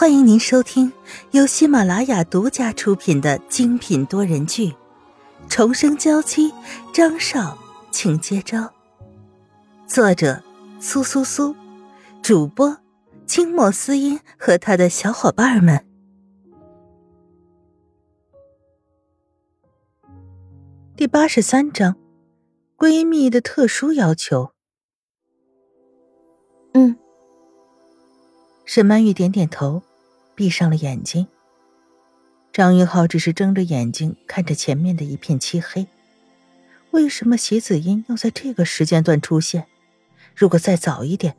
欢迎您收听由喜马拉雅独家出品的精品多人剧《重生娇妻》，张少，请接招。作者：苏苏苏，主播：清末思音和他的小伙伴们。第八十三章，闺蜜的特殊要求。嗯，沈曼玉点点头。闭上了眼睛，张云浩只是睁着眼睛看着前面的一片漆黑。为什么席子音要在这个时间段出现？如果再早一点，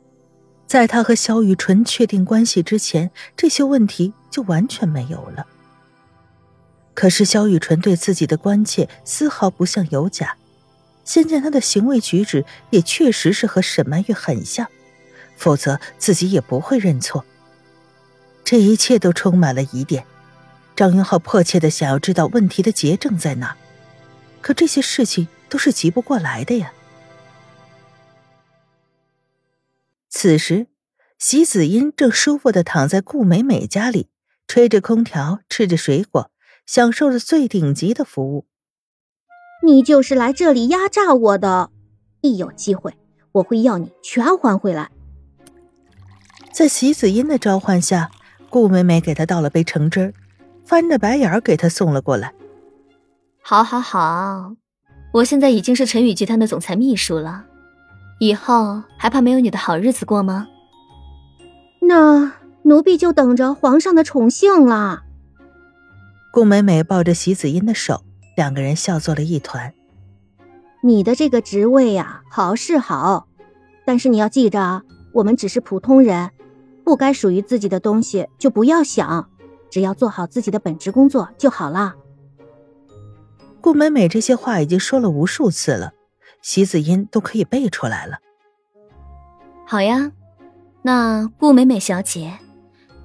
在他和萧雨纯确定关系之前，这些问题就完全没有了。可是萧雨纯对自己的关切丝毫不像有假，现在他的行为举止也确实是和沈曼玉很像，否则自己也不会认错。这一切都充满了疑点，张云浩迫切的想要知道问题的结症在哪，可这些事情都是急不过来的呀。此时，席子音正舒服的躺在顾美美家里，吹着空调，吃着水果，享受着最顶级的服务。你就是来这里压榨我的，一有机会我会要你全还回来。在席子音的召唤下。顾美美给他倒了杯橙汁翻着白眼儿给他送了过来。好，好，好，我现在已经是陈宇集团的总裁秘书了，以后还怕没有你的好日子过吗？那奴婢就等着皇上的宠幸了。顾美美抱着席子音的手，两个人笑作了一团。你的这个职位呀，好是好，但是你要记着，我们只是普通人。不该属于自己的东西就不要想，只要做好自己的本职工作就好了。顾美美这些话已经说了无数次了，席子音都可以背出来了。好呀，那顾美美小姐，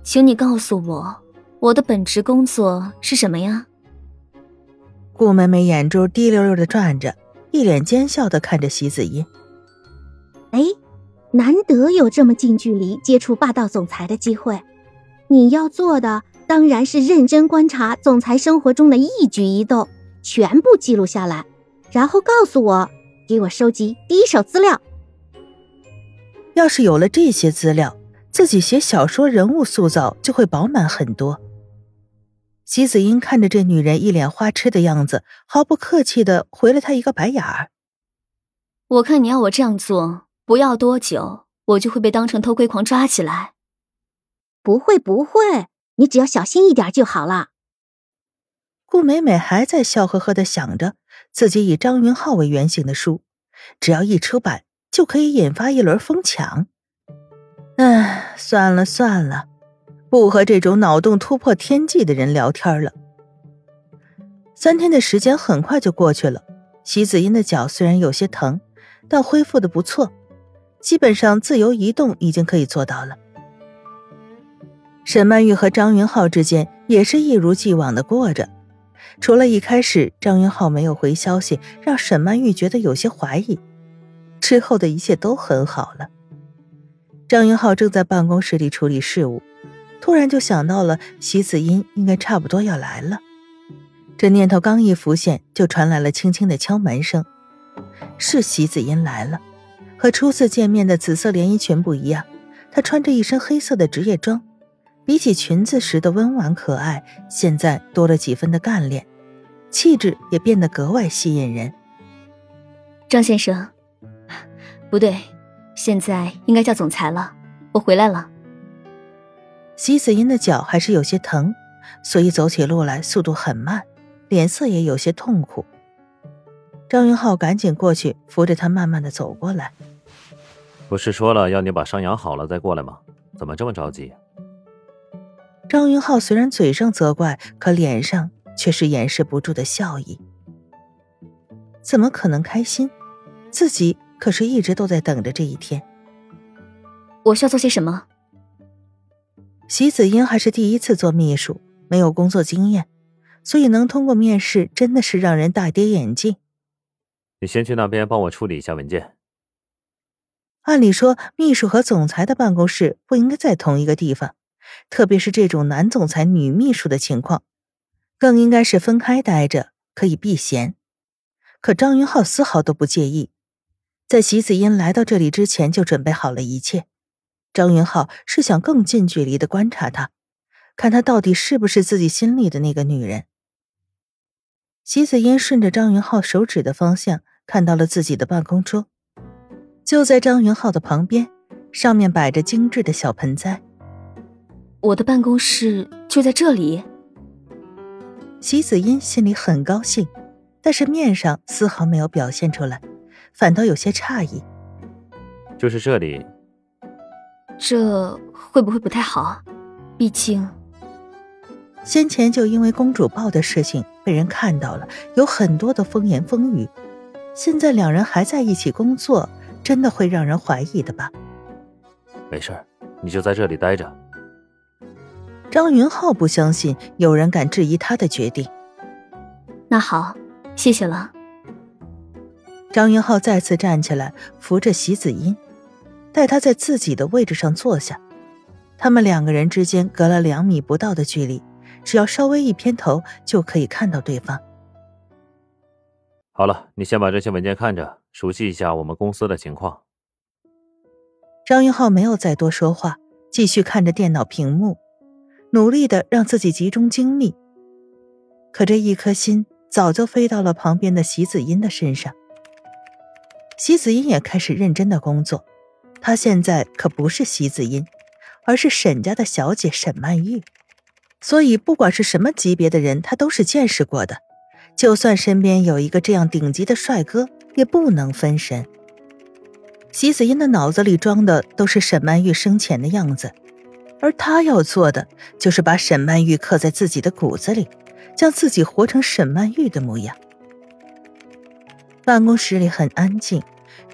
请你告诉我，我的本职工作是什么呀？顾美美眼珠滴溜溜的转着，一脸奸笑的看着席子音。哎。难得有这么近距离接触霸道总裁的机会，你要做的当然是认真观察总裁生活中的一举一动，全部记录下来，然后告诉我，给我收集第一手资料。要是有了这些资料，自己写小说人物塑造就会饱满很多。席子英看着这女人一脸花痴的样子，毫不客气的回了她一个白眼儿。我看你要我这样做。不要多久，我就会被当成偷窥狂抓起来。不会不会，你只要小心一点就好了。顾美美还在笑呵呵的想着自己以张云浩为原型的书，只要一出版就可以引发一轮疯抢。唉，算了算了，不和这种脑洞突破天际的人聊天了。三天的时间很快就过去了，席子音的脚虽然有些疼，但恢复的不错。基本上自由移动已经可以做到了。沈曼玉和张云浩之间也是一如既往的过着，除了一开始张云浩没有回消息，让沈曼玉觉得有些怀疑，之后的一切都很好了。张云浩正在办公室里处理事务，突然就想到了席子音应该差不多要来了。这念头刚一浮现，就传来了轻轻的敲门声，是席子音来了。和初次见面的紫色连衣裙不一样，她穿着一身黑色的职业装，比起裙子时的温婉可爱，现在多了几分的干练，气质也变得格外吸引人。张先生，不对，现在应该叫总裁了。我回来了。席子音的脚还是有些疼，所以走起路来速度很慢，脸色也有些痛苦。张云浩赶紧过去扶着他，慢慢的走过来。不是说了要你把伤养好了再过来吗？怎么这么着急？张云浩虽然嘴上责怪，可脸上却是掩饰不住的笑意。怎么可能开心？自己可是一直都在等着这一天。我需要做些什么？席子英还是第一次做秘书，没有工作经验，所以能通过面试真的是让人大跌眼镜。你先去那边帮我处理一下文件。按理说，秘书和总裁的办公室不应该在同一个地方，特别是这种男总裁女秘书的情况，更应该是分开待着，可以避嫌。可张云浩丝毫都不介意，在席子英来到这里之前就准备好了一切。张云浩是想更近距离的观察她，看她到底是不是自己心里的那个女人。席子英顺着张云浩手指的方向，看到了自己的办公桌，就在张云浩的旁边，上面摆着精致的小盆栽。我的办公室就在这里。席子音心里很高兴，但是面上丝毫没有表现出来，反倒有些诧异。就是这里。这会不会不太好？毕竟，先前就因为公主抱的事情被人看到了，有很多的风言风语。现在两人还在一起工作，真的会让人怀疑的吧？没事你就在这里待着。张云浩不相信有人敢质疑他的决定。那好，谢谢了。张云浩再次站起来，扶着席子音，带他在自己的位置上坐下。他们两个人之间隔了两米不到的距离，只要稍微一偏头就可以看到对方。好了，你先把这些文件看着，熟悉一下我们公司的情况。张云浩没有再多说话，继续看着电脑屏幕。努力的让自己集中精力，可这一颗心早就飞到了旁边的席子音的身上。席子音也开始认真的工作，她现在可不是席子音，而是沈家的小姐沈曼玉，所以不管是什么级别的人，她都是见识过的。就算身边有一个这样顶级的帅哥，也不能分神。席子音的脑子里装的都是沈曼玉生前的样子。而他要做的，就是把沈曼玉刻在自己的骨子里，将自己活成沈曼玉的模样。办公室里很安静，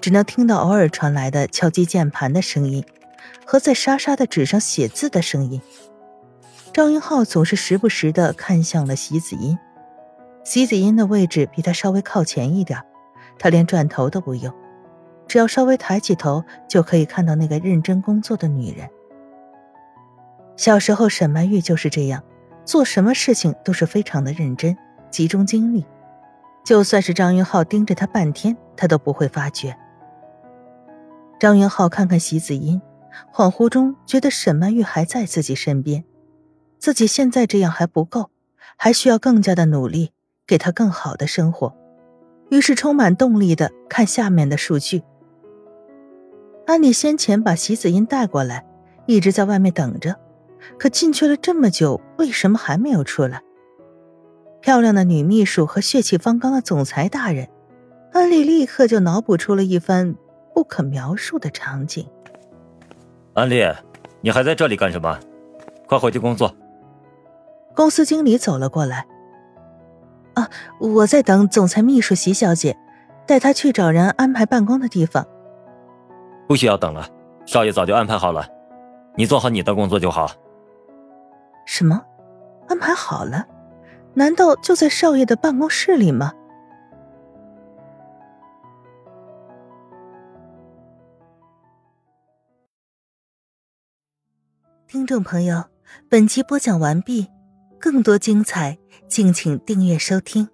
只能听到偶尔传来的敲击键盘的声音，和在沙沙的纸上写字的声音。张云浩总是时不时的看向了席子音，席子音的位置比他稍微靠前一点，他连转头都不用，只要稍微抬起头，就可以看到那个认真工作的女人。小时候，沈曼玉就是这样，做什么事情都是非常的认真，集中精力。就算是张云浩盯着她半天，她都不会发觉。张云浩看看席子音，恍惚中觉得沈曼玉还在自己身边，自己现在这样还不够，还需要更加的努力，给他更好的生活。于是充满动力的看下面的数据。安妮先前把席子音带过来，一直在外面等着。可进去了这么久，为什么还没有出来？漂亮的女秘书和血气方刚的总裁大人，安利立刻就脑补出了一番不可描述的场景。安利，你还在这里干什么？快回去工作。公司经理走了过来。啊，我在等总裁秘书席小姐，带她去找人安排办公的地方。不需要等了，少爷早就安排好了，你做好你的工作就好。什么？安排好了？难道就在少爷的办公室里吗？听众朋友，本集播讲完毕，更多精彩，敬请订阅收听。